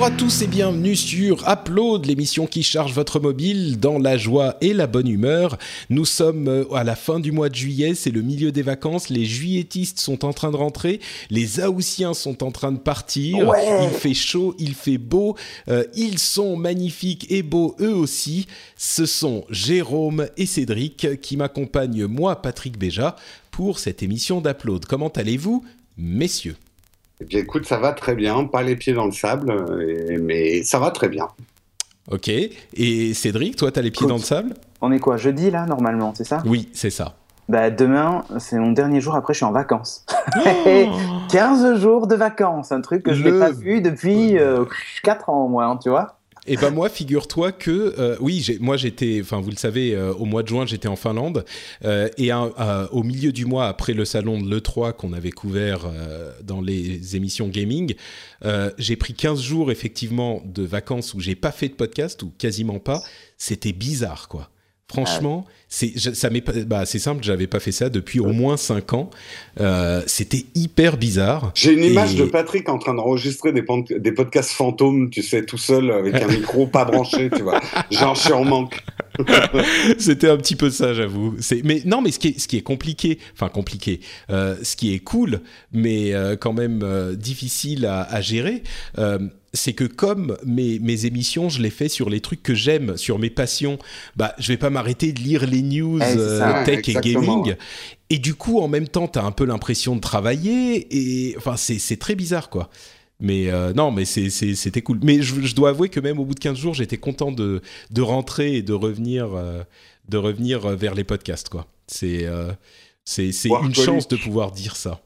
Bonjour à tous et bienvenue sur Upload, l'émission qui charge votre mobile dans la joie et la bonne humeur. Nous sommes euh, à la fin du mois de juillet, c'est le milieu des vacances, les juilletistes sont en train de rentrer, les Aoussiens sont en train de partir, il fait chaud, il fait beau, euh, ils sont magnifiques et beaux eux aussi. Ce sont Jérôme et Cédric qui m'accompagnent, moi Patrick Béja, pour cette émission d'Upload. Comment allez-vous, messieurs? Eh bien, écoute, ça va très bien, pas les pieds dans le sable, mais ça va très bien. Ok. Et Cédric, toi, t'as les pieds dans le sable? On est quoi Jeudi, là, normalement, c'est ça? Oui, c'est ça. Bah, demain, c'est mon dernier jour, après je suis en vacances. 15 jours de vacances, un truc que je n'ai pas vu depuis 4 euh, ans au moins, tu vois et ben moi, figure-toi que euh, oui, moi j'étais, enfin vous le savez, euh, au mois de juin j'étais en Finlande euh, et au milieu du mois après le salon de l'E3 qu'on avait couvert dans les émissions gaming, j'ai pris 15 jours effectivement de vacances où j'ai pas fait de podcast ou quasiment pas. C'était bizarre quoi. Franchement, c'est ça bah, c'est simple, j'avais pas fait ça depuis au moins 5 ans. Euh, c'était hyper bizarre. J'ai une image de Patrick en train d'enregistrer des, des podcasts fantômes, tu sais, tout seul avec un micro pas branché, tu vois. Genre, je suis en manque. C'était un petit peu ça, j'avoue. Mais non, mais ce qui est, ce qui est compliqué, enfin compliqué, euh, ce qui est cool, mais euh, quand même difficile à, à gérer c'est que comme mes, mes, émissions, je les fais sur les trucs que j'aime, sur mes passions, bah, je vais pas m'arrêter de lire les news eh, euh, tech et gaming. Et du coup, en même temps, tu as un peu l'impression de travailler. Et enfin, c'est très bizarre, quoi. Mais euh, non, mais c'était cool. Mais je, dois avouer que même au bout de 15 jours, j'étais content de, de, rentrer et de revenir, euh, de revenir vers les podcasts, quoi. C'est c'est une chance de pouvoir dire ça.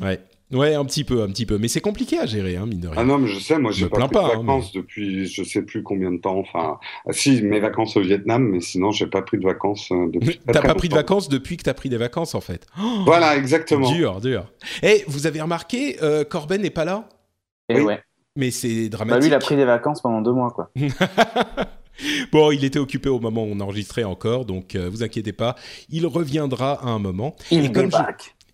Ouais. Ouais, un petit peu, un petit peu. Mais c'est compliqué à gérer, hein, mine de rien. Ah non, mais je sais, moi, j'ai pas pris de hein, vacances depuis je sais plus combien de temps. Enfin, ah, si, mes vacances au Vietnam, mais sinon, j'ai pas pris de vacances euh, depuis. T'as pas pris de vacances depuis que t'as pris des vacances, en fait. voilà, exactement. Dur, dur. Et eh, vous avez remarqué, euh, Corben n'est pas là? Et ouais. Mais c'est dramatique. Bah, lui, il a pris des vacances pendant deux mois, quoi. bon, il était occupé au moment où on enregistrait encore, donc euh, vous inquiétez pas, il reviendra à un moment. Il est comme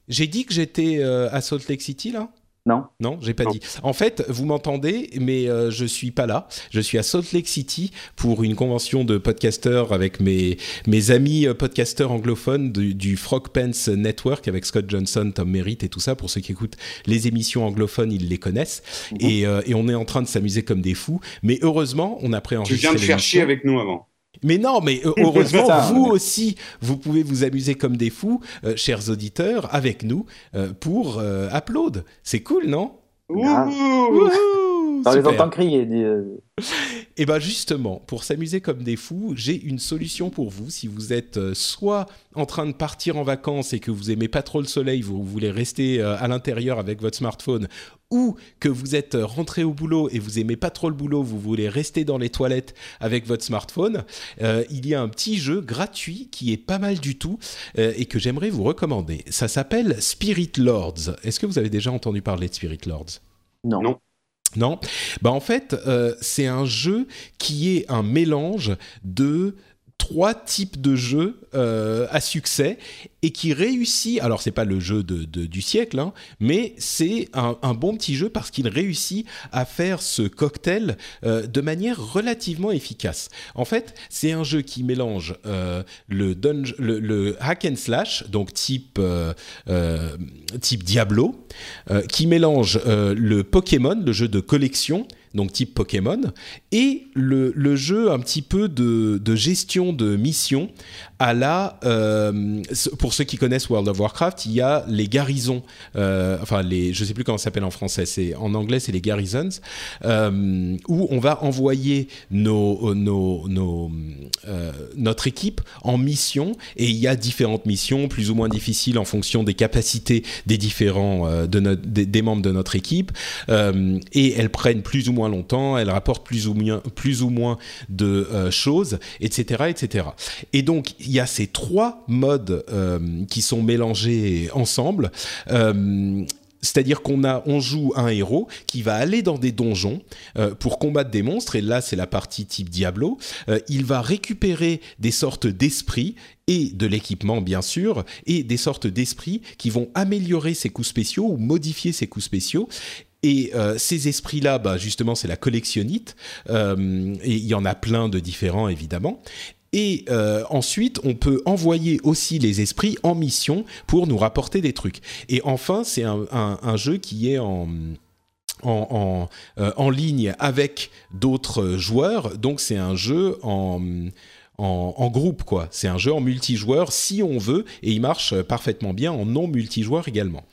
j'ai dit que j'étais euh, à Salt Lake City là? Non. Non, j'ai pas dit. En fait, vous m'entendez, mais euh, je suis pas là. Je suis à Salt Lake City pour une convention de podcasteurs avec mes, mes amis euh, podcasteurs anglophones du, Frog Pants Network avec Scott Johnson, Tom Merritt et tout ça. Pour ceux qui écoutent les émissions anglophones, ils les connaissent. Mhm. Et, et, on est en train de s'amuser comme des fous. Mais heureusement, on a préenregistré. Tu viens de faire chier avec nous avant. Mais non, mais euh, heureusement, vous aussi, vous pouvez vous amuser comme des fous, euh, chers auditeurs, avec nous euh, pour Upload. C'est cool, non? Dans les entend crier. Et bien justement, pour s'amuser comme des fous, j'ai une solution pour vous. Si vous êtes euh, soit en train de partir en vacances et que vous aimez pas trop le soleil, vous voulez rester euh, à l'intérieur avec votre smartphone, ou que vous êtes rentré au boulot et vous aimez pas trop le boulot, vous voulez rester dans les toilettes avec votre smartphone, euh, il y a un petit jeu gratuit qui est pas mal du tout et que j'aimerais vous recommander. Ça s'appelle Spirit Lords. Est-ce que vous avez déjà entendu parler de Spirit Lords? Non. non. Non, bah en fait, euh, c'est un jeu qui est un mélange de trois types de jeux euh, à succès et qui réussit. Alors c'est pas le jeu du siècle, hein, mais c'est un, bon petit jeu parce qu'il réussit à faire ce cocktail euh, de manière relativement efficace. En fait, c'est un jeu qui mélange euh, le, le, hack and slash, donc type type Diablo, qui mélange le Pokémon, le jeu de collection donc type Pokémon, et le, jeu un petit peu de, gestion de mission à la, euh, pour ceux qui connaissent World of Warcraft, il y a les garnisons, euh, enfin les, je sais plus comment ça s'appelle en français, c'est en anglais c'est les garrisons, euh, où on va envoyer nos, nos, notre équipe en mission. Et il y a différentes missions plus ou moins difficiles en fonction des capacités des différents de notre, des, des, membres de notre équipe. Et elles prennent plus ou moins longtemps, elles rapportent plus ou moins plus ou moins de choses, etc., etc. Et donc il y a ces trois modes euh, qui sont mélangés ensemble. Euh, c'est-à-dire qu'on a, on joue un héros qui va aller dans des donjons euh, pour combattre des monstres, et là c'est la partie type Diablo. Euh, il va récupérer des sortes d'esprits et de l'équipement bien sûr, et des sortes d'esprits qui vont améliorer ses coups spéciaux ou modifier ses coups spéciaux. Et euh, ces esprits-là, bah, justement, c'est la collectionnite. Euh, et il y en a plein de différents, évidemment. Et euh, ensuite, on peut envoyer aussi les esprits en mission pour nous rapporter des trucs. Et enfin, c'est un, jeu qui est en en, en ligne avec d'autres joueurs. Donc c'est un jeu en, en, en, groupe, quoi. C'est un jeu en multijoueur si on veut, et il marche parfaitement bien en non multijoueur également.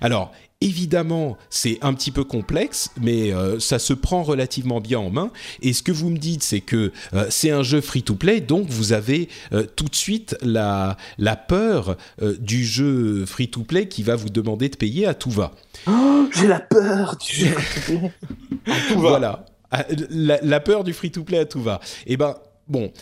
Alors, Évidemment, c'est un petit peu complexe, mais euh, ça se prend relativement bien en main. Et ce que vous me dites, c'est que euh, c'est un jeu free-to-play, donc vous avez euh, tout de suite la, la peur euh, du jeu free-to-play qui va vous demander de payer à tout va. Oh, j'ai la peur du jeu free-to-play. voilà, la, la, peur du free-to-play à tout va. Eh ben, bon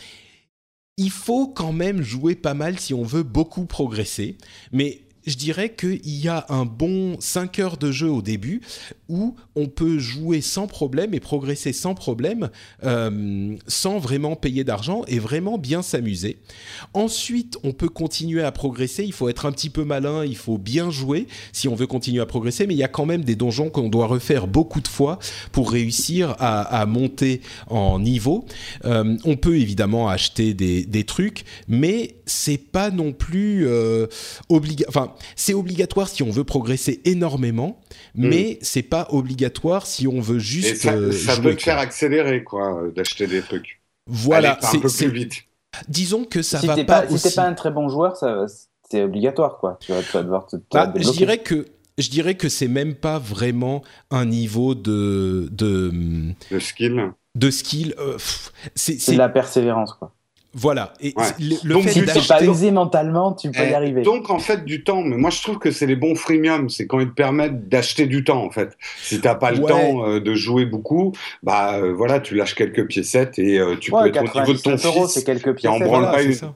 il faut quand même jouer pas mal si on veut beaucoup progresser, mais je dirais qu'il y a un bon 5 heures de jeu au début où on peut jouer sans problème et progresser sans problème, euh, sans vraiment payer d'argent et vraiment bien s'amuser. Ensuite, on peut continuer à progresser. Il faut être un petit peu malin, il faut bien jouer si on veut continuer à progresser, mais il y a quand même des donjons qu'on doit refaire beaucoup de fois pour réussir à, monter en niveau. Euh, on peut évidemment acheter des, trucs, mais c'est pas non plus euh, obligatoire. C'est obligatoire si on veut progresser énormément, mm. mais c'est pas obligatoire si on veut juste. Et ça, euh, ça jouer, peut te faire accélérer, quoi, euh, d'acheter des trucs. Voilà, c'est un peu plus vite. Disons que ça si va pas. pas si t'es pas un très bon joueur, ça, c'est obligatoire, quoi. Tu vas, tu vas devoir te. te bah, je dirais que je dirais que c'est même pas vraiment un niveau de de, de skill. De skill, euh, c'est la persévérance, quoi. Voilà. Et ouais. le, le donc, fait si tu pas usé mentalement, tu peux eh, y arriver. Donc, en fait, du temps. Mais moi, je trouve que c'est les bons freemium. C'est quand ils te permettent d'acheter du temps, en fait. Si t'as pas le Ouais. temps euh, de jouer beaucoup, bah euh, voilà, tu lâches quelques piécettes et euh, tu Ouais, peux être au niveau de ton 99 euros, fils. c'est quelques qui en pièces. branle Voilà, pas une. ça.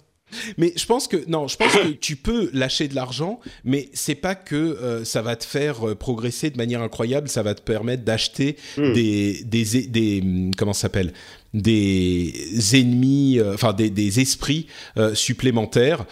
Mais je pense que non, je pense que tu peux lâcher de l'argent, mais c'est pas que euh, ça va te faire euh, progresser de manière incroyable. Ça va te permettre d'acheter Hmm. des, des des hum, comment ça s'appelle? Des ennemis, euh, enfin des, des esprits euh, supplémentaires.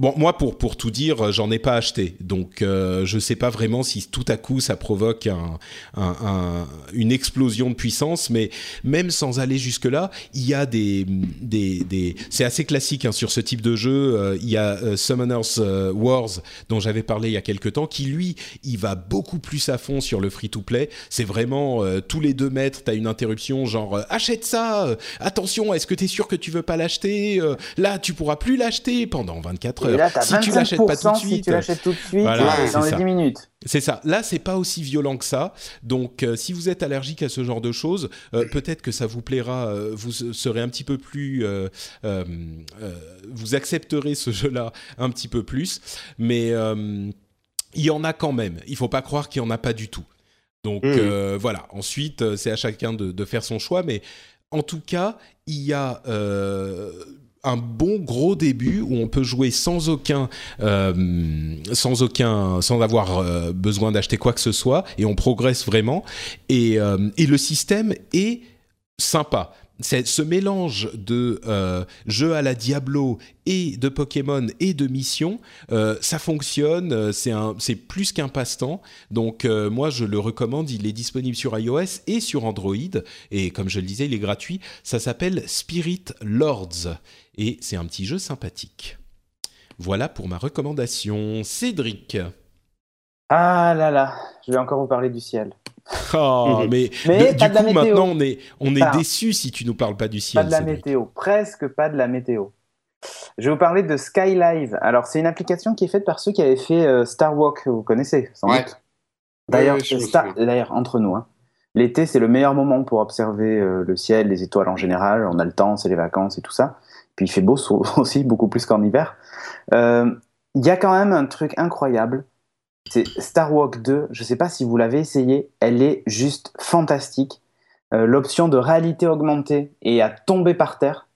Euh, Bon, moi, pour, pour tout dire, j'en ai pas acheté. Donc, euh, je sais pas vraiment si tout à coup ça provoque un, un, un, une explosion de puissance, mais même sans aller jusque-là, il y a des. des, des... C'est assez classique hein, sur ce type de jeu. Euh, il y a euh, Summoners euh, Wars, dont j'avais parlé il y a quelques temps, qui lui, il va beaucoup plus à fond sur le free-to-play. C'est vraiment euh, tous les deux mètres, tu as une interruption, genre euh, achète ça, euh, attention, est-ce que tu es sûr que tu veux pas l'acheter Euh, Là, tu pourras plus l'acheter pendant 24 heures Là, si tu l'achètes pas tout de si suite, tu l'achètes tout de suite, Voilà, dans les ça. 10 minutes. c'est ça. Là, c'est pas aussi violent que ça. Donc, euh, si vous êtes allergique à ce genre de choses, euh, peut-être que ça vous plaira. euh, vous serez un petit peu plus, vous accepterez ce jeu-là un petit peu plus. Mais il y en a quand même. Il faut pas croire qu'il y en a pas du tout. Donc euh, voilà. Ensuite, c'est à chacun de, de faire son choix. Mais en tout cas, il y a euh, un bon gros début où on peut jouer sans aucun, euh, sans aucun, sans avoir euh, besoin d'acheter quoi que ce soit et on progresse vraiment. Et, euh, le système est sympa. C'est ce mélange de jeux à la Diablo et de Pokémon et de missions, ça fonctionne. C'est plus qu'un passe-temps. Donc moi je le recommande. Il est disponible sur iOS et sur Android. Et comme je le disais, il est gratuit. Ça s'appelle Spirit Lords et c'est un petit jeu sympathique. Voilà pour ma recommandation. Cédric. Ah là là, je vais encore vous parler du ciel. Oh, mais, du coup, maintenant, on est, on est déçu si tu nous parles pas du ciel. Pas de la météo, presque pas de la météo. Je vais vous parler de Skylive. Alors, c'est une application qui est faite par ceux qui avaient fait euh, Star Walk, vous connaissez sans doute. D'ailleurs, d'ailleurs, entre nous, hein. l'été, c'est le meilleur moment pour observer euh, le ciel, les étoiles en général. On a le temps, c'est les vacances et tout ça. Puis il fait beau aussi, beaucoup plus qu'en hiver. Euh, il y a quand même un truc incroyable. C'est Star Walk 2. Je ne sais pas si vous l'avez essayé. Elle est juste fantastique. L'option de réalité augmentée et à tomber par terre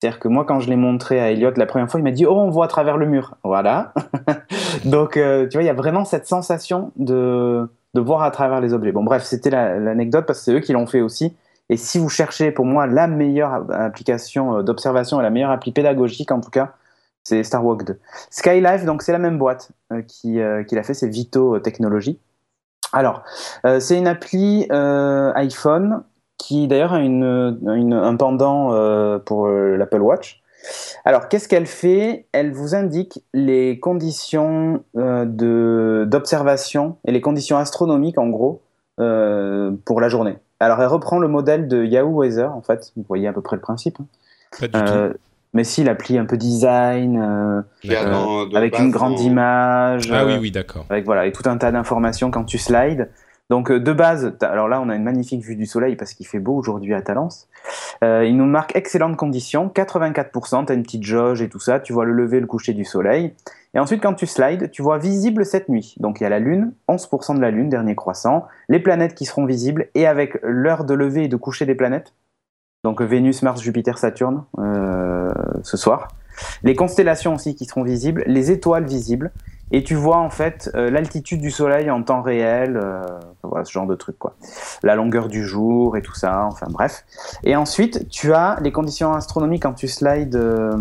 c'est-à-dire que moi, quand je l'ai montré à Elliot la première fois, il m'a dit Oh, on voit à travers le mur. Voilà. Donc, euh, tu vois, il y a vraiment cette sensation de, de voir à travers les objets. Bon, bref, c'était l'anecdote parce que c'est eux qui l'ont fait aussi. Et si vous cherchez pour moi la meilleure application euh, d'observation et la meilleure appli pédagogique en tout cas, c'est Star Walk 2. Skylife, donc c'est la même boîte euh, qui, qui l'a fait, c'est Vito Technologies. Alors, c'est une appli iPhone qui d'ailleurs a une, un pendant euh, pour euh, l'Apple Watch. Alors, qu'est-ce qu'elle fait? Elle vous indique les conditions euh, d'observation et les conditions astronomiques, en gros, pour la journée. Alors, elle reprend le modèle de Yahoo Weather, en fait. Vous voyez à peu près le principe. Hein. Pas du tout. Mais si, l'appli un peu design, avec une grande image. Ah oui, oui, d'accord. Avec voilà, et tout un tas d'informations quand tu slides. Donc euh, de base, alors là on a une magnifique vue du soleil parce qu'il fait beau aujourd'hui à Talence. Euh, il nous marque excellentes conditions, 84%, tu as une petite jauge et tout ça, tu vois le lever, le coucher du soleil. Et ensuite quand tu slides, tu vois visible cette nuit. Donc il y a la Lune, 11% de la Lune, dernier croissant, les planètes qui seront visibles et avec l'heure de lever et de coucher des planètes. Donc Vénus, Mars, Jupiter, Saturne euh, ce soir. Les constellations aussi qui seront visibles, les étoiles visibles et tu vois en fait euh, l'altitude du soleil en temps réel, euh, voilà ce genre de truc quoi. La longueur du jour et tout ça, enfin bref. Et ensuite, tu as les conditions astronomiques quand tu slides euh,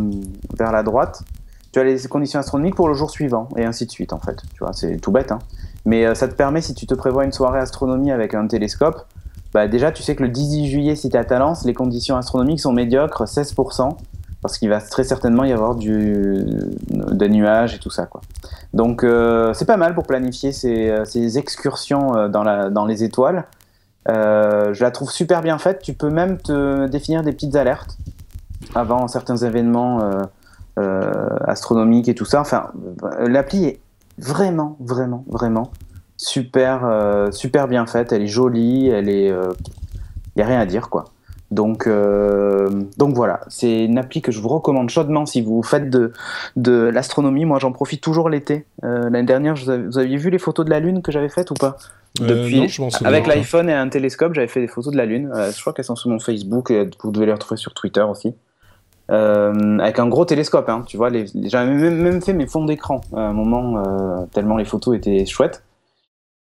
vers la droite. Tu as les conditions astronomiques pour le jour suivant et ainsi de suite en fait. Tu vois, c'est tout bête hein. Mais ça te permet si tu te prévois une soirée astronomie avec un télescope, bah déjà tu sais que le 18 juillet si tu à Talence, les conditions astronomiques sont médiocres, 16% parce qu'il va très certainement y avoir du, des nuages et tout ça. Quoi. Donc euh, c'est pas mal pour planifier ces, euh, ces excursions euh, dans, la, dans les étoiles. je la trouve super bien faite. Tu peux même te définir des petites alertes avant certains événements astronomiques et tout ça. Enfin, l'appli est vraiment, vraiment, vraiment super, super bien faite. Elle est jolie, elle est, il y a rien à dire quoi. Donc, euh, donc voilà, c'est une appli que je vous recommande chaudement si vous faites de, de l'astronomie. Moi, j'en profite toujours l'été. Euh, l'année dernière, vous aviez vu les photos de la Lune que j'avais faites ou pas? Euh, Depuis, avec l'iPhone et un télescope, j'avais fait des photos de la Lune. je crois qu'elles sont sur mon Facebook. Et vous devez les retrouver sur Twitter aussi. Avec un gros télescope, hein, tu vois. J'avais même, fait mes fonds d'écran à un moment, tellement les photos étaient chouettes.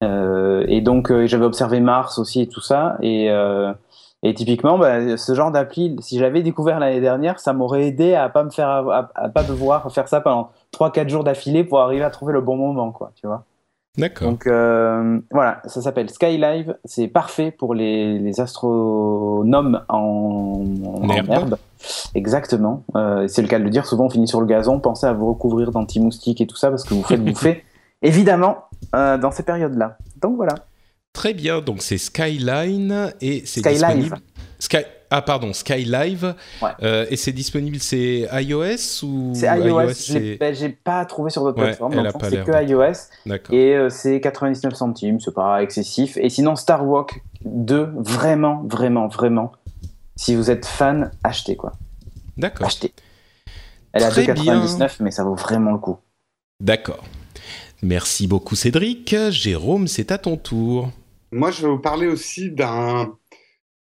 et donc, j'avais observé Mars aussi et tout ça. Et et typiquement, bah, ce genre d'appli, si j'avais découvert l'année dernière, ça m'aurait aidé à pas me faire, à, pas devoir faire ça pendant 3-4 jours d'affilée pour arriver à trouver le bon moment, quoi, tu vois. D'accord. Donc euh, voilà, ça s'appelle Skylive. C'est parfait pour les, les astronomes en, en, herbe. Exactement. Euh, c'est le cas de le dire. Souvent, on finit sur le gazon. Pensez à vous recouvrir d'anti-moustiques et tout ça parce que vous faites bouffer, évidemment, euh, dans ces périodes-là. Donc voilà. Très bien, donc c'est Skyline et c'est disponible. Sky... Ah pardon, Skylive. Euh, et c'est disponible, c'est iOS ou C'est iOS. Ben, j'ai pas trouvé sur d'autres plateformes. c'est que iOS. Et euh, c'est 99 centimes, c'est pas excessif. Et sinon, Star Walk 2, vraiment, vraiment, vraiment. Si vous êtes fan, achetez quoi. D'accord. Achetez. Elle à 2,99, mais ça vaut vraiment le coup. D'accord. Merci beaucoup Cédric. Jérôme, c'est à ton tour. Moi, je vais vous parler aussi d'un.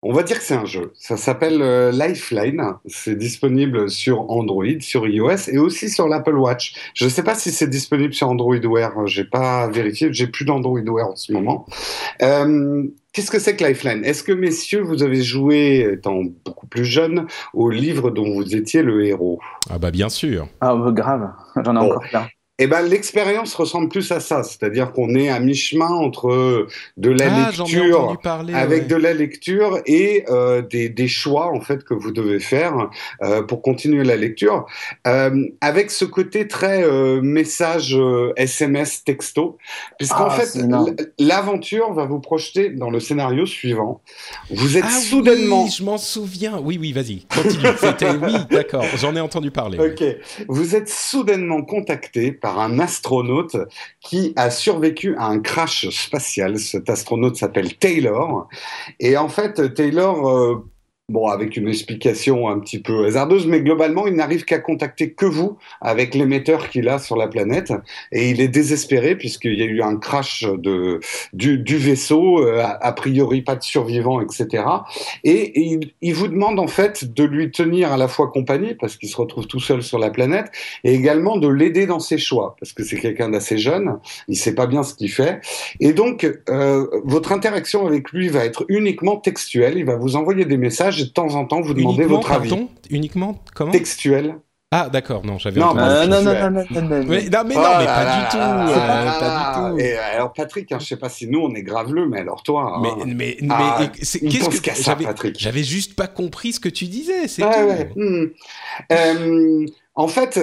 On va dire que c'est un jeu. Ça s'appelle euh, Lifeline. C'est disponible sur Android, sur iOS et aussi sur l'Apple Watch. Je ne sais pas si c'est disponible sur Android Wear. J'ai pas vérifié. J'ai plus d'Android Wear en ce moment. Euh, qu'est-ce que c'est que Lifeline? Est-ce que, messieurs, vous avez joué, étant beaucoup plus jeune, au livre dont vous étiez le héros? Ah bah bien sûr. Ah bah grave, j'en ai encore plein. Eh ben, l'expérience ressemble plus à ça, c'est-à-dire qu'on est à mi-chemin entre de la Ah, lecture parler. avec ouais. de la lecture et euh, des, des choix en fait que vous devez faire euh, pour continuer la lecture, euh, avec ce côté très euh, message euh, SMS texto, puisqu'en Ah, fait l'aventure va vous projeter dans le scénario suivant. Vous êtes Ah soudainement oui, je m'en souviens. Oui, oui, vas-y, continue. C'était oui, d'accord. J'en ai entendu parler. ouais. Ok. Vous êtes soudainement contacté par un astronaute qui a survécu à un crash spatial. Cet astronaute s'appelle Taylor. Et en fait, Taylor, euh, bon, avec une explication un petit peu hasardeuse, mais globalement, il n'arrive qu'à contacter que vous avec l'émetteur qu'il a sur la planète. Et il est désespéré puisqu'il y a eu un crash de, du, du vaisseau, euh, a, priori pas de survivants, etc. Et, il, il vous demande en fait de lui tenir à la fois compagnie parce qu'il se retrouve tout seul sur la planète et également de l'aider dans ses choix parce que c'est quelqu'un d'assez jeune, il sait pas bien ce qu'il fait et donc euh, votre interaction avec lui va être uniquement textuelle, il va vous envoyer des messages et de temps en temps vous demander Uniquement, votre avis. pardon Uniquement comment Textuel. Ah, d'accord. Non, j'avais Non, bah, Euh, non, non, non, non, non. Mais, non, mais Oh non, mais là pas là du tout. là euh, pas du tout. Et alors Patrick, hein, je sais pas si nous on est graveleux, mais alors toi. Mais, hein, mais, mais Ah, qu'est-ce que qu'à ça, j'avais Patrick. J'avais juste pas compris ce que tu disais, c'est Ouais, tout. ouais. Hmm. Euh, en fait,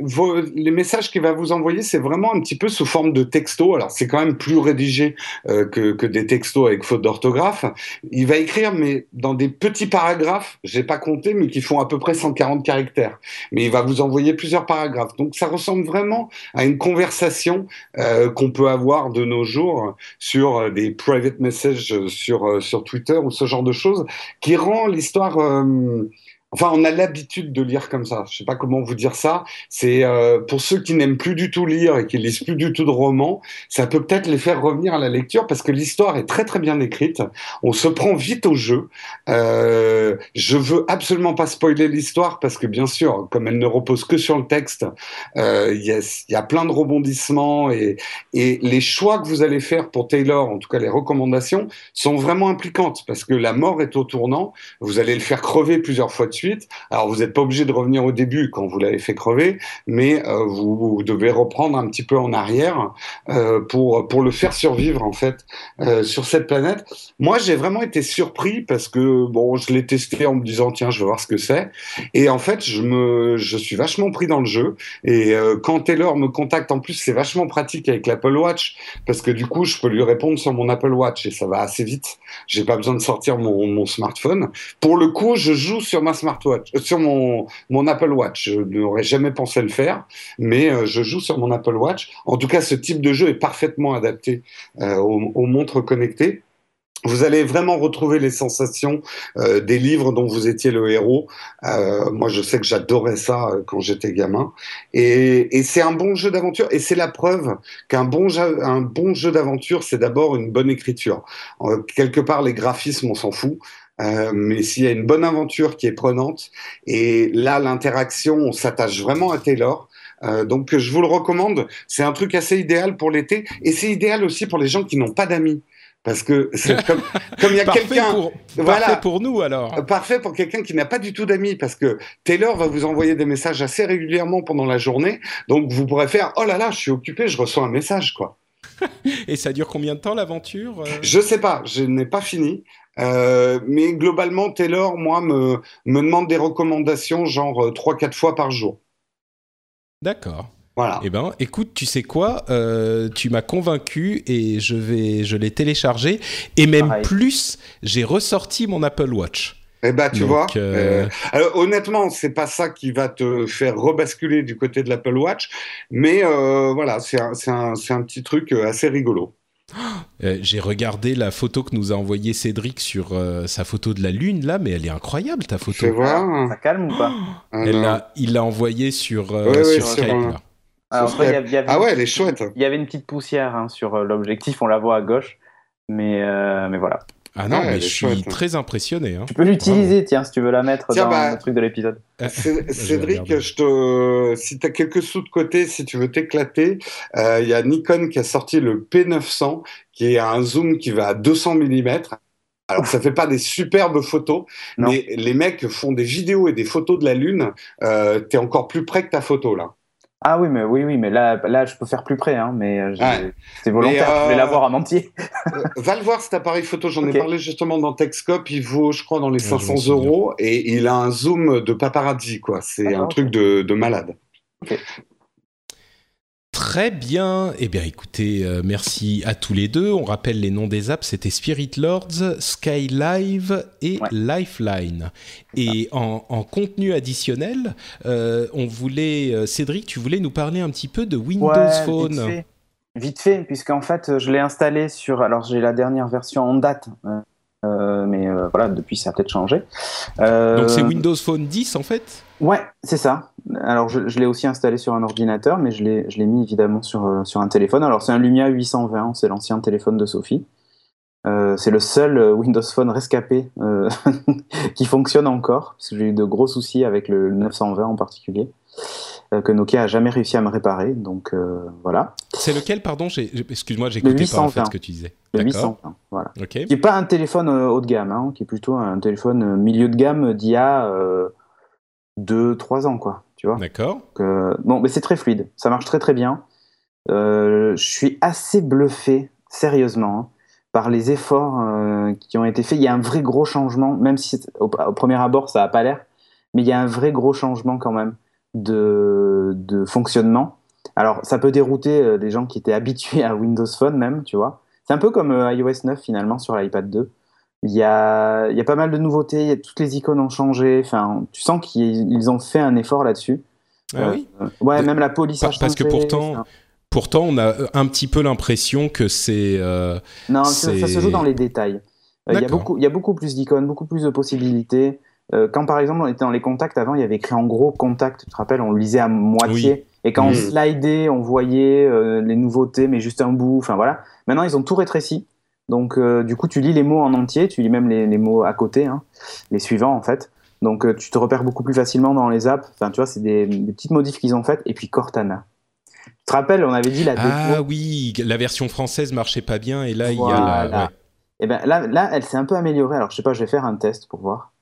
vos- les messages qu'il va vous envoyer, c'est vraiment un petit peu sous forme de texto. Alors, c'est quand même plus rédigé euh, que, que des textos avec faute d'orthographe. Il va écrire, mais dans des petits paragraphes, j'ai pas compté, mais qui font à peu près 140 caractères. Mais il va vous envoyer plusieurs paragraphes. Donc, ça ressemble vraiment à une conversation euh, qu'on peut avoir de nos jours sur euh, des private messages sur, euh, sur Twitter ou ce genre de choses, qui rend l'histoire... euh, Enfin, on a l'habitude de lire comme ça. Je sais pas comment vous dire ça. C'est euh, pour ceux qui n'aiment plus du tout lire et qui lisent plus du tout de romans, ça peut peut-être les faire revenir à la lecture parce que l'histoire est très très bien écrite. On se prend vite au jeu. Euh, je veux absolument pas spoiler l'histoire parce que bien sûr, comme elle ne repose que sur le texte, euh, il y, a, plein de rebondissements et, et les choix que vous allez faire pour Taylor, en tout cas les recommandations, sont vraiment impliquantes parce que la mort est au tournant. Vous allez le faire crever plusieurs fois de Alors vous n'êtes pas obligé de revenir au début quand vous l'avez fait crever, mais euh, vous, devez reprendre un petit peu en arrière euh, pour pour le faire survivre en fait euh, sur cette planète. Moi j'ai vraiment été surpris parce que bon je l'ai testé en me disant tiens je vais voir ce que c'est et en fait je me je suis vachement pris dans le jeu et quand Taylor me contacte en plus c'est vachement pratique avec l'Apple Watch parce que du coup je peux lui répondre sur mon Apple Watch et ça va assez vite. J'ai pas besoin de sortir mon, mon smartphone. Pour le coup, je joue sur ma smartwatch, euh, sur mon, Apple Watch. Je n'aurais jamais pensé le faire, mais euh, je joue sur mon Apple Watch. En tout cas, ce type de jeu est parfaitement adapté euh, aux, montres connectées. Vous allez vraiment retrouver les sensations des livres dont vous étiez le héros. Moi, je sais que j'adorais ça quand j'étais gamin. Et, c'est un bon jeu d'aventure. Et c'est la preuve qu'un bon, bon jeu d'aventure, c'est d'abord une bonne écriture. Quelque part, les graphismes, on s'en fout. Euh, mais s'il y a une bonne aventure qui est prenante, et là, l'interaction, on s'attache vraiment à Taylor. Euh, donc, je vous le recommande. C'est un truc assez idéal pour l'été. Et c'est idéal aussi pour les gens qui n'ont pas d'amis. Parce que c'est comme, comme il y a quelqu'un. pour, Voilà. parfait pour nous alors. Euh, Parfait pour quelqu'un qui n'a pas du tout d'amis, parce que Taylor va vous envoyer des messages assez régulièrement pendant la journée, donc vous pourrez faire oh là là, je suis occupé, je reçois un message quoi. Et ça dure combien de temps l'aventure Je sais pas, je n'ai pas fini, euh, mais globalement Taylor, moi, me me demande des recommandations genre trois quatre fois par jour. D'accord. Voilà. Eh ben, écoute, tu sais quoi Euh, Tu m'as convaincu et je vais, je l'ai téléchargé et même Pareil. plus, j'ai ressorti mon Apple Watch. Eh ben, tu Donc, vois. euh, euh, alors, honnêtement, c'est pas ça qui va te faire rebasculer du côté de l'Apple Watch, mais euh, voilà, c'est un, c'est un, c'est un petit truc euh, assez rigolo. Euh, j'ai regardé la photo que nous a envoyée Cédric sur euh, sa photo de la lune là, mais elle est incroyable ta photo. Fais voir. Ça calme ou pas Ah, Elle l'a- il l'a envoyée sur, euh, Ouais, sur Skype. là. Alors, Ce après, il y serait- a- il y avait- Ah ouais, elle est chouette. Il y avait une petite poussière hein, sur euh, l'objectif, on la voit à gauche. Mais, euh, mais voilà. Ah non, Ouais, mais je suis chouette. très impressionné. Hein. Tu peux l'utiliser, tiens, si tu veux la mettre Tiens, dans bah, le truc de l'épisode. Je vais Cédric, je te, si tu as quelques sous de côté, si tu veux t'éclater, euh, il y a Nikon qui a sorti le P900, qui est un zoom qui va à 200 mm. Alors, ça fait pas des superbes photos, Non. mais les mecs font des vidéos et des photos de la Lune. Euh, T'es encore plus près que ta photo, là. Ah oui, mais oui, oui, mais là, là, je peux faire plus près, hein, mais euh, Ouais. c'est volontaire. Mais, Je vais euh, l'avoir en entier. Euh, va le voir cet appareil photo, j'en ai parlé justement dans Techscope, il vaut je crois dans les Ouais, je m'en 500 souviens. euros et il a un zoom de paparazzi quoi, c'est D'accord, un truc de, de malade. Très bien. Eh bien, écoutez, euh, merci à tous les deux. On rappelle les noms des apps. C'était Spirit Lords, Sky Live et Ouais. Lifeline. Et en, en contenu additionnel, euh, on voulait, euh, Cédric, tu voulais nous parler un petit peu de Windows Ouais, Phone. Vite fait, Vite fait, puisqu'en fait, je l'ai installé sur. Alors, j'ai la dernière version en date, euh, mais voilà, depuis, ça a peut-être changé. Donc c'est Windows Phone 10 en fait? Ouais, c'est ça. Alors, je, je l'ai aussi installé sur un ordinateur, mais je l'ai mis évidemment sur, euh, sur un téléphone. Alors, c'est un Lumia 820, c'est l'ancien téléphone de Sophie. Euh, c'est le seul euh, Windows Phone rescapé euh, qui fonctionne encore, parce que j'ai eu de gros soucis avec le 920 en particulier, euh, que Nokia a jamais réussi à me réparer. Donc voilà, C'est lequel, pardon? J'ai- j'ai- Excuse-moi, Le j'écoutais pas en fait 820. ce que tu disais. le D'accord. 820. Voilà. Ok. Qui n'est pas un téléphone haut de gamme, hein, qui est plutôt un téléphone milieu de gamme d'il y a 2-3 ans, quoi. Tu vois D'accord. Euh, bon, mais c'est très fluide, ça marche très très bien. Euh, je suis assez bluffé, sérieusement, hein, par les efforts euh, qui ont été faits. Il y a un vrai gros changement, même si au, au premier abord ça n'a pas l'air, mais il y a un vrai gros changement quand même de, de fonctionnement. Alors ça peut dérouter euh, les gens qui étaient habitués à Windows Phone même, tu vois. C'est un peu comme euh, iOS 9 finalement sur l'iPad 2. Il y, a, il y a pas mal de nouveautés, il y a- toutes les icônes ont changé. Enfin, tu sens qu'ils ils ont fait un effort là-dessus. Ah Euh, oui. euh, ouais, même la police a Pa- parce que changé, pourtant- enfin, Pourtant, on a un petit peu l'impression que c'est. euh, Non, ça, ça se joue dans les détails. Euh, Il y, a beaucoup- il y a beaucoup plus d'icônes, beaucoup plus de possibilités. Euh, quand par exemple on était dans les contacts avant, il y avait écrit en gros contact, tu te rappelles, on le lisait à moitié. Et quand on Mhm. slidait, on voyait euh, les nouveautés, mais juste un bout. Enfin voilà. Maintenant, ils ont tout rétréci. Donc euh, du coup, tu lis les mots en entier, tu lis même les, les mots à côté, hein, les suivants en fait. Donc euh, tu te repères beaucoup plus facilement dans les apps. Enfin, tu vois, c'est des, des petites modifs qu'ils ont faites. Et puis Cortana. Tu te rappelles, on avait dit la déco. Ah oui, la version française marchait pas bien et là il y a la. Voilà. ouais. Et ben là, là, elle s'est un peu améliorée. Alors, je sais pas, je vais faire un test pour voir.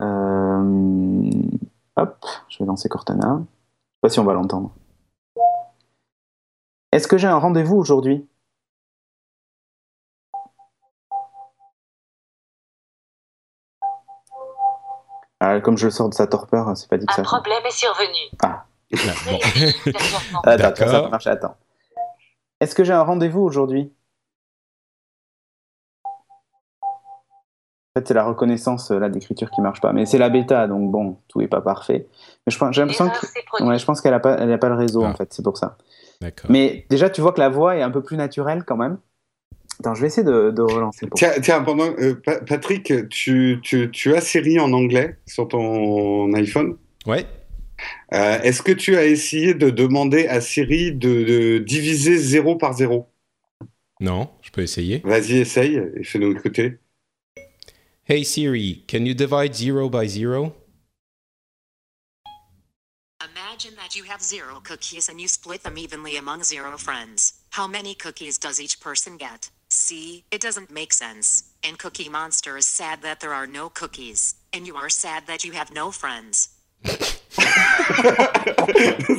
Euh, Hop, je vais lancer Cortana. Je sais pas si on va l'entendre. Est-ce que j'ai un rendez-vous aujourd'hui? Ah, Comme je le sors de sa torpeur, c'est pas dit que Un ça. problème est survenu. Ah, bon. Attends, ça marcher, attends. Est-ce que j'ai un rendez-vous aujourd'hui? En fait, c'est la reconnaissance euh, là d'écriture qui marche pas, mais c'est la bêta, donc bon, tout est pas parfait. Mais je pense, j'ai l'impression que, ouais, je pense qu'elle a pas, elle a pas le réseau Ah. en fait, c'est pour ça. D'accord. Mais déjà, tu vois que la voix est un peu plus naturelle quand même. Attends, je vais essayer de, de relancer. Pour... Tiens, tiens pendant, euh, Pa- Patrick, tu, tu, tu as Siri en anglais sur ton iPhone? Ouais. Euh, Est-ce que tu as essayé de demander à Siri de, de diviser 0 par 0 Non, je peux essayer. Vas-y, essaye et fais-nous écouter. Hey Siri, can you divide zero by zero? Imagine that you have zero cookies and you split them evenly among zero friends. How many cookies does each person get? See, it doesn't make sense. And Cookie Monster is sad that there are no cookies. And you are sad that you have no friends.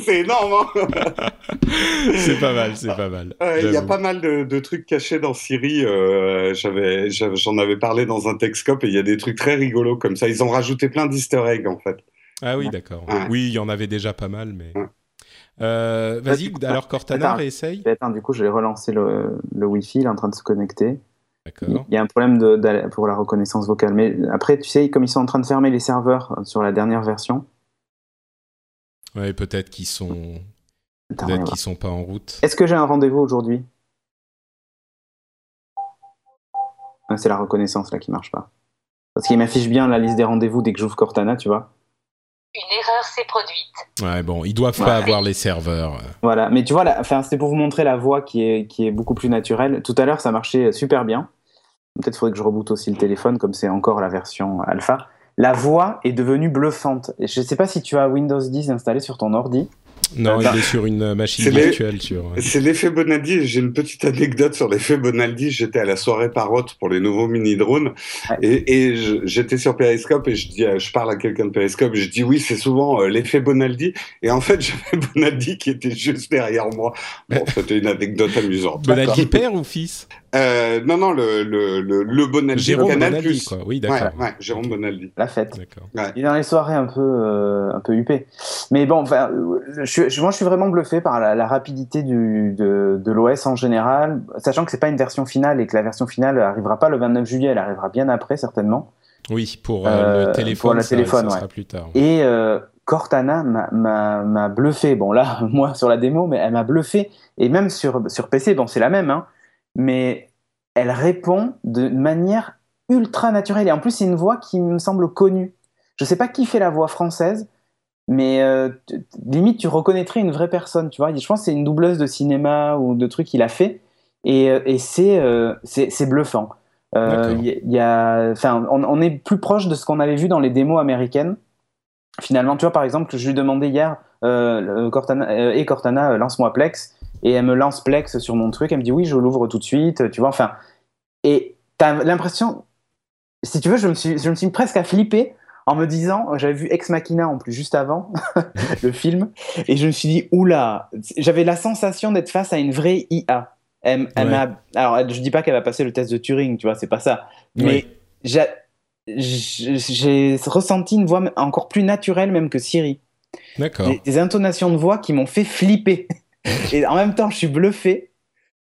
c'est énorme, hein c'est pas mal, c'est pas mal. Ouais, Il y a pas mal de, de trucs cachés dans Siri. euh, j'avais, j'avais- j'en avais parlé dans un Texcope et il y a des trucs très rigolos comme ça. Ils ont rajouté plein d'easter eggs en fait. Ah oui, d'accord. Ouais. Oui, il y en avait déjà pas mal, mais. Ouais. Euh, Vas-y, alors Cortana, réessaye. Attends, du coup, je vais relancer le, le Wi-Fi, il est en train de se connecter. Il y a un problème de, pour la reconnaissance vocale. Mais après, tu sais, comme ils sont en train de fermer les serveurs sur la dernière version, Ouais, peut-être qu'ils sont, peut-être qu'ils sont pas en route. Est-ce que j'ai un rendez-vous aujourd'hui? Ah, C'est la reconnaissance là qui marche pas. Parce qu'il m'affiche bien la liste des rendez-vous dès que j'ouvre Cortana, tu vois. Une erreur s'est produite. Ouais, bon, ils doivent pas avoir les serveurs. Voilà, mais tu vois, la- enfin, c'était pour vous montrer la voix qui est, qui est beaucoup plus naturelle. Tout à l'heure, ça marchait super bien. Peut-être faudrait que je reboote aussi le téléphone, comme c'est encore la version alpha. La voix est devenue bluffante. Et je sais pas si tu as Windows 10 installé sur ton ordi. Non, il est sur une machine virtuelle. Sur... C'est l'effet Bonaldi. J'ai une petite anecdote sur l'effet Bonaldi. J'étais à la soirée Parotte pour les nouveaux mini drones Ouais. et, j'étais sur Periscope et je dis, euh, je parle à quelqu'un de Periscope. Je dis oui, c'est souvent euh, l'effet Bonaldi. Et en fait, j'avais Bonaldi qui était juste derrière moi. Bon, c'était une anecdote amusante. Bonaldi père ou fils? Euh, non, non, le le le, le Bonaldi Jérôme Canal+. Bonaldi, quoi. Oui, Ouais, d'accord. ouais, Jérôme Bonaldi. La fête. D'accord. Il est dans les soirées un peu, euh, un peu huppées. Mais bon, enfin, euh, je, suis- je- moi, je suis vraiment bluffé par la, la rapidité du, de, de l'OS en général, sachant que c'est pas une version finale et que la version finale arrivera pas le 29 juillet, elle arrivera bien après certainement. Oui, pour euh, Euh, le téléphone, pour le ça- téléphone, ça, ouais. sera plus tard. Et euh, Cortana m'a- m'a m'a bluffé. Bon, là, moi, sur la démo, mais elle m'a bluffé. Et même sur, sur PC, bon, c'est la même, hein, mais elle répond de manière ultra naturelle. Et en plus, c'est une voix qui me semble connue. Je sais pas qui fait la voix française, mais euh, limite, tu reconnaîtrais une vraie personne, tu vois. Je pense que c'est une doubleuse de cinéma ou de trucs qu'il a fait. Et, euh, et c'est euh, c'est bluffant. Euh, y, y a, on, on est plus proche de ce qu'on avait vu dans les démos américaines. Finalement, tu vois, par exemple, je lui demandais hier, Cortana, et Cortana, lance-moi Plex, et elle me lance Plex sur mon truc, elle me dit oui, je l'ouvre tout de suite, tu vois, enfin, et t'as l'impression, si tu veux, je me suis, je me suis presque à flipper en me disant, j'avais vu Ex Machina en plus juste avant le film, et je me suis dit, oula, j'avais la sensation d'être face à une vraie IA. Elle, elle Ouais. m'a, alors, je dis pas qu'elle va passer le test de Turing, tu vois, c'est pas ça, mais j'ai ressenti une voix encore plus naturelle même que Siri. D'accord. Des, des intonations de voix qui m'ont fait flipper. Et en même temps, je suis bluffé,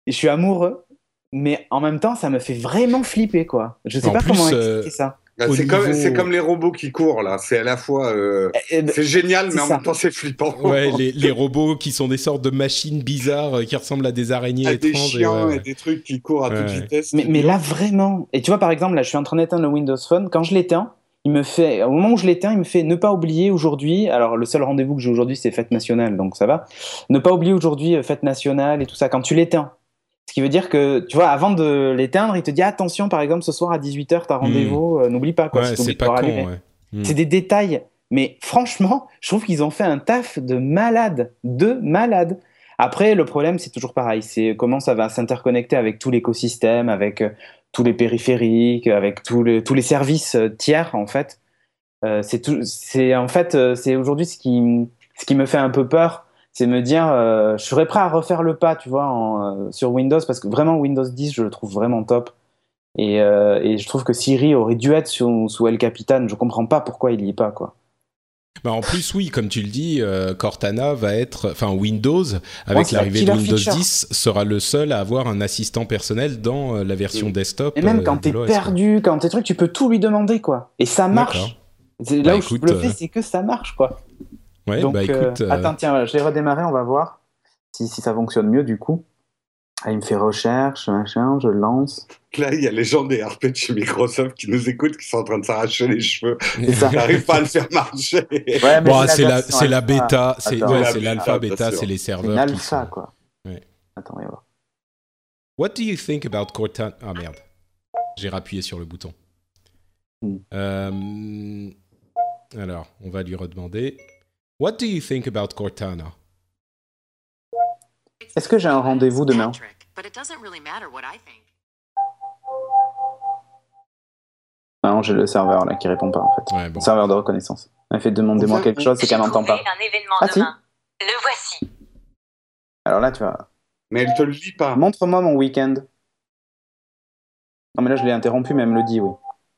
je suis amoureux, mais en même temps, ça me fait vraiment flipper, quoi. Je sais En pas plus, comment euh, expliquer ça. Bah, C'est comme, niveau- c'est comme les robots qui courent là. C'est à la fois, euh, Eh ben, c'est génial, mais en ça. même temps c'est flippant. Ouais, les, les robots qui sont des sortes de machines bizarres euh, qui ressemblent à des araignées à des étranges. et chiens ouais, et des trucs qui courent à Ouais, toute vitesse. mais, mais là, vraiment. Et tu vois, par exemple, là, je suis en train d'éteindre le Windows Phone. Quand je l'éteins, il me fait, au moment où je l'éteins, il me fait ne pas oublier aujourd'hui. Alors, le seul rendez-vous que j'ai aujourd'hui, c'est fête nationale, donc ça va. Ne pas oublier aujourd'hui euh, fête nationale et tout ça. Quand tu l'éteins. Ce qui veut dire que, tu vois, avant de l'éteindre, il te dit attention, par exemple, ce soir à 18h, t'as rendez-vous, euh, n'oublie pas, quoi. Ouais, si t'oublies c'est pas con. Ouais. Hmm. C'est des détails. Mais franchement, je trouve qu'ils ont fait un taf de malade. De malade. Après, le problème, c'est toujours pareil. C'est comment ça va s'interconnecter avec tout l'écosystème, avec euh, tous les périphériques, avec tous les, tous les services euh, tiers, en fait. Euh, c'est tout, c'est en fait, euh, c'est aujourd'hui ce qui, ce qui me fait un peu peur, c'est me dire, euh, je serais prêt à refaire le pas, tu vois, en, euh, sur Windows, parce que vraiment Windows 10, je le trouve vraiment top. Et, euh, et je trouve que Siri aurait dû être sous, sous El Capitan. Je comprends pas pourquoi il y est pas, quoi. Bah, en plus, oui, comme tu le dis, euh, Cortana va être, enfin Windows, avec la l'arrivée de Windows feature. 10, sera le seul à avoir un assistant personnel dans euh, la version desktop. Et même euh, quand t'es quoi. perdu, quand t'es truc, tu peux tout lui demander, quoi. Et ça marche. C'est Bah, là où je suis écoute, bluffé, euh, c'est que ça marche, quoi. Ouais, Donc, bah écoute, attends, tiens, je l'ai redémarré, on va voir si, si ça fonctionne mieux, du coup. Ah, il me fait recherche, machin, je lance. Là, il y a les gens des RP de chez Microsoft qui nous écoutent, qui sont en train de s'arracher les cheveux. Ils n'arrivent pas à le faire marcher. Ouais, mais Bon, c'est la, la bêta, c'est ouais, l'alpha, bêta, c'est les serveurs qui alpha, sont. quoi. Ouais. Attends, on va voir. What do you think about Cortana? Ah merde, j'ai rappuyé sur le bouton. Hmm. Euh, alors, on va lui redemander. What do you think about Cortana? Est-ce que j'ai un rendez-vous demain Non, j'ai le serveur là qui répond pas, en fait. Ouais, bon. Le serveur de reconnaissance. Elle fait demandez-moi quelque chose, c'est qu'elle n'entend pas. trouvé un événement Ah, si. Le voici. Alors là, tu vois. Mais elle te le dit pas. Montre-moi mon week-end. Non, mais là, je l'ai interrompu, mais elle me le dit, oui.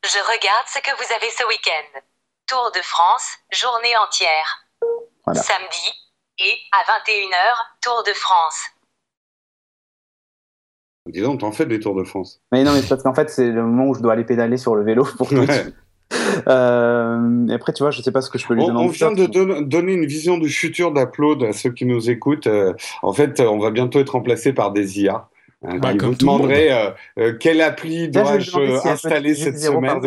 Je regarde ce que vous avez ce week-end. Tour de France, journée entière. Voilà. Samedi et à 21h, Tour de France. Dis donc, t'en fais des Tours de France. Mais non, mais c'est parce qu'en fait, c'est le moment où je dois aller pédaler sur le vélo pour tout. Ouais. Euh, et après, tu vois, je sais pas ce que je peux lui On, demander. on vient de don- donner une vision du futur d'Upload à ceux qui nous écoutent. Euh, en fait, on va bientôt être remplacé par des IA. hein, Bah, qui comme vous demanderaient euh, euh, quelle appli dois-je installer cette semaine.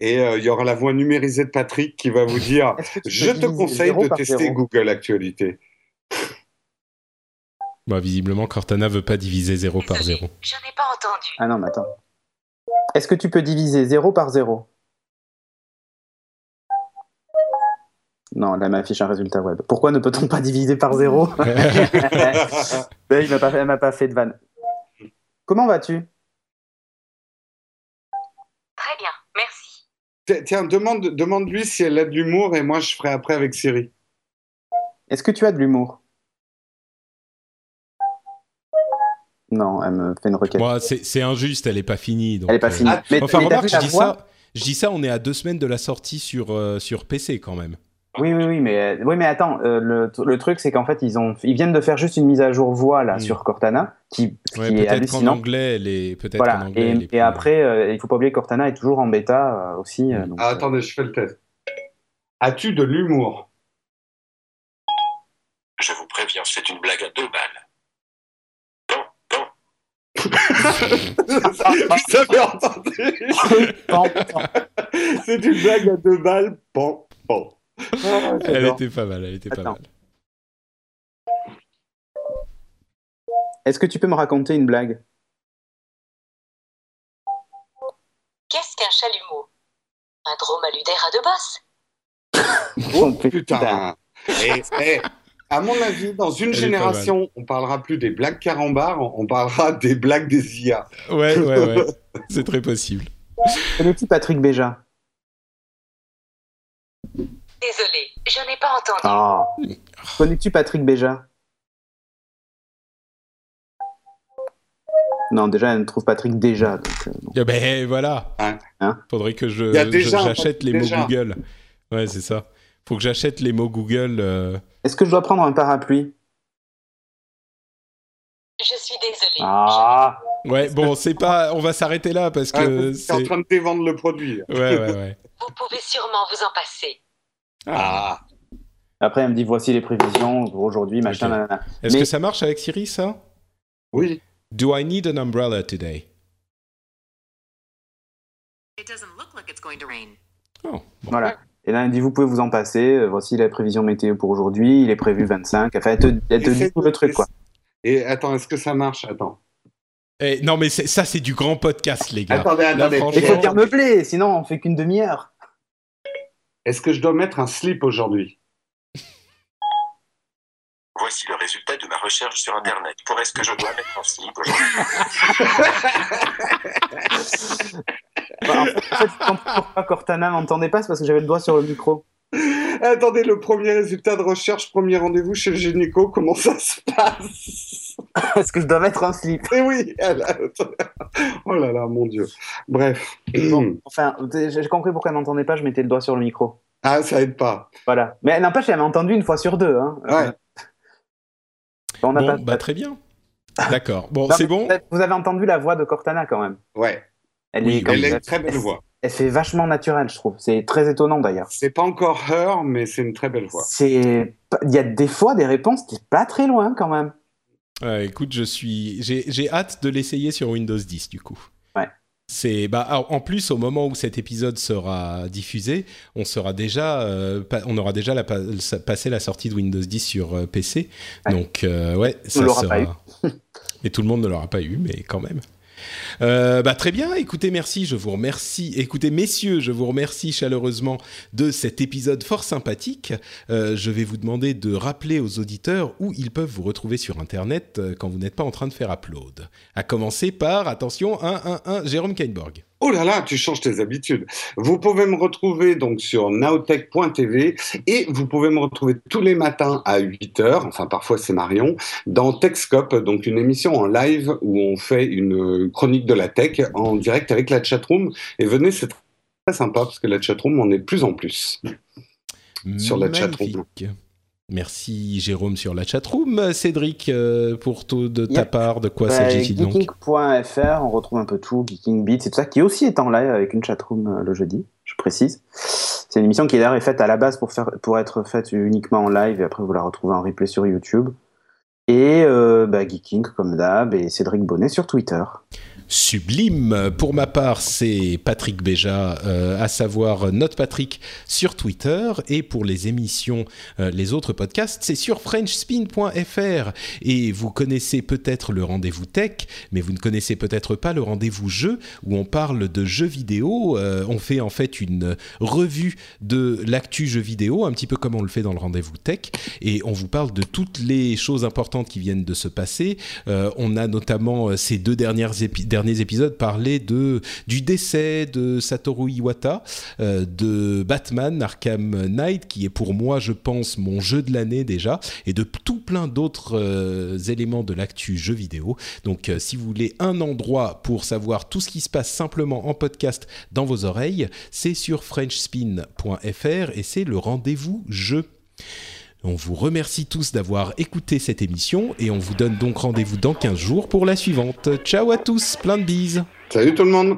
Et euh, il y aura la voix numérisée de Patrick qui va vous dire Je te conseille de tester zéro Google Actualité. Bah, visiblement, Cortana veut pas diviser 0 par Désolé, 0. Je n'ai pas entendu. Ah non, mais attends. Est-ce que tu peux diviser 0 par 0 Non, là, elle m'affiche un résultat web. Pourquoi ne peut-on pas diviser par zéro? Ben, Il m'a pas, fait- elle m'a pas fait de vanne. Comment vas-tu Très bien, merci. Tiens, demande, demande-lui si elle a de l'humour et moi je ferai après avec Siri. Est-ce que tu as de l'humour? Non, elle me fait une requête. Moi, c'est c'est injuste, elle est pas finie. donc, elle est pas euh, finie. Ah, mais Enfin, mais remarque, je dis voix? ça. Je dis ça, on est à deux semaines de la sortie sur, euh, sur PC quand même. Oui, oui, oui, mais, oui, mais attends, euh, le, le truc, c'est qu'en fait, ils, ont, ils viennent de faire juste une mise à jour voix là, Mm. sur Cortana, qui, ce Ouais, qui est hallucinant. anglais, elle est peut-être Voilà, qu'en anglais, et, plus- et après, euh, il faut pas oublier que Cortana est toujours en bêta euh, aussi. euh, donc, Ah, euh, attendez, je fais le test. As-tu de l'humour? Je vous préviens, c'est une blague à deux balles. Vous avez entendu Pan, pan. C'est une blague à deux balles. Bon, bon. Ah, Elle était pas mal, elle était pas mal. Est-ce que tu peux me raconter une blague? Qu'est-ce qu'un chalumeau? Un dromadaire à deux bosses Oh, putain. Et, et, à mon avis, dans une Elle génération, on parlera plus des blagues carambars, on parlera des blagues des IA. Ouais, ouais, ouais. C'est très possible. Connais-tu Patrick Béja Désolé, je n'ai pas entendu. Ah. Connais-tu Patrick Béja? Non, déjà, elle ne trouve Patrick déjà. Donc, euh. Eh ben voilà. Hein Hein? Faudrait que je déjà j'achète les mots déjà. Google. Ouais, c'est ça. Faut que j'achète les mots Google. euh, Est-ce que je dois prendre un parapluie? Je suis désolée. Ah Ouais, bon, c'est pas. On va s'arrêter là parce que t'es en c'est. train de dévendre le produit. Ouais, ouais, ouais. Vous pouvez sûrement vous en passer. Ah, Après, elle me dit voici les prévisions pour aujourd'hui, machin. Est-ce Mais- que ça marche avec Siri, ça? Oui. Do I need an umbrella today? It doesn't look like it's going to rain. Oh, bon. Voilà. Et là, elle dit vous pouvez vous en passer. euh, Voici la prévision météo pour aujourd'hui. Il est prévu 25. Enfin, elle te, elle te Essaie dit tout le truc, quoi. Et attends, est-ce que ça marche? Attends. Eh, non, mais c'est- ça, c'est du grand podcast, les gars. Attendez, attendez. franchement- Il faut bien meubler, sinon on fait qu'une demi-heure. Est-ce que je dois mettre un slip aujourd'hui? Voici le résultat de ma recherche sur Internet. Pour est-ce que je dois mettre en slip aujourd'hui? Bah, en fait, en fait, je comprends pourquoi Cortana m'entendait pas, c'est parce que j'avais le doigt sur le micro. Attendez, le premier résultat de recherche, premier rendez-vous chez le gynéco, comment ça se passe? Est-ce que je dois mettre un slip Eh oui elle a- Oh là là, mon Dieu. Bref. Bon, enfin, j'ai compris pourquoi elle m'entendait pas, je mettais le doigt sur le micro. Ah, ça aide pas. Voilà. Mais n'empêche, elle m'a entendu une fois sur deux. Hein. Ouais. On Bon, pas- bah très bien. D'accord. Bon, c'est bon Vous avez entendu la voix de Cortana quand même. Ouais. Elle, Oui, est, comme Elle a une très belle voix. elle fait vachement naturel, je trouve. C'est très étonnant d'ailleurs. C'est pas encore Her, mais c'est une très belle voix. C'est, il y a des fois des réponses, t'es pas très loin quand même. Ouais, écoute, je suis, j'ai hâte de l'essayer sur Windows 10 du coup. Ouais. C'est, bah, en plus au moment où cet épisode sera diffusé, on sera déjà, euh, pa- on aura déjà la, pa- sa- passé la sortie de Windows 10 sur euh, PC. Ouais. Donc euh, ouais, ça sera. pas eu. Et tout le monde ne l'aura pas eu, mais quand même. Euh, bah, très bien, écoutez, merci, je vous remercie. Écoutez, messieurs, je vous remercie chaleureusement de cet épisode fort sympathique. Euh, je vais vous demander de rappeler aux auditeurs où ils peuvent vous retrouver sur Internet euh, quand vous n'êtes pas en train de faire upload. À commencer par, attention, 1, 1, 1, Jérôme Kainborg. Oh là là, tu changes tes habitudes. Vous pouvez me retrouver donc sur nowtech.tv et vous pouvez me retrouver tous les matins à 8h, enfin parfois c'est Marion, dans Techscope, donc une émission en live où on fait une chronique de la tech en direct avec la chatroom. Et venez, c'est très sympa parce que la chatroom, on est de plus en plus. Sur la chatroom. Merci Jérôme sur la chatroom. Cédric, euh, pour tout de ta Yep. part, de quoi Bah, s'agit-il donc Geeking.fr, on retrouve un peu tout, Geeking Beats et tout ça, qui aussi est en live avec une chatroom euh, le jeudi, je précise. C'est une émission qui d'ailleurs est faite à la base pour, faire, pour être faite uniquement en live et après vous la retrouvez en replay sur YouTube. Et euh, bah, Geeking comme d'hab et Cédric Bonnet sur Twitter. Sublime. Pour ma part, c'est Patrick Béja, euh, à savoir Note Patrick sur Twitter. Et pour les émissions, euh, les autres podcasts, c'est sur FrenchSpin.fr. Et vous connaissez peut-être le rendez-vous tech, mais vous ne connaissez peut-être pas le rendez-vous jeu, où on parle de jeux vidéo. Euh, on fait en fait une revue de l'actu jeux vidéo, un petit peu comme on le fait dans le rendez-vous tech. Et on vous parle de toutes les choses importantes qui viennent de se passer. on a notamment ces deux dernières épi- derniers épisodes parlé de, du décès de Satoru Iwata, euh, de Batman Arkham Knight, qui est pour moi, je pense, mon jeu de l'année déjà, et de tout plein d'autres euh, éléments de l'actu jeu vidéo. Donc, euh, si vous voulez un endroit pour savoir tout ce qui se passe simplement en podcast dans vos oreilles, c'est sur frenchspin.fr et c'est le rendez-vous jeu. On vous remercie tous d'avoir écouté cette émission et on vous donne donc rendez-vous dans 15 jours pour la suivante. Ciao à tous, plein de bises. Salut tout le monde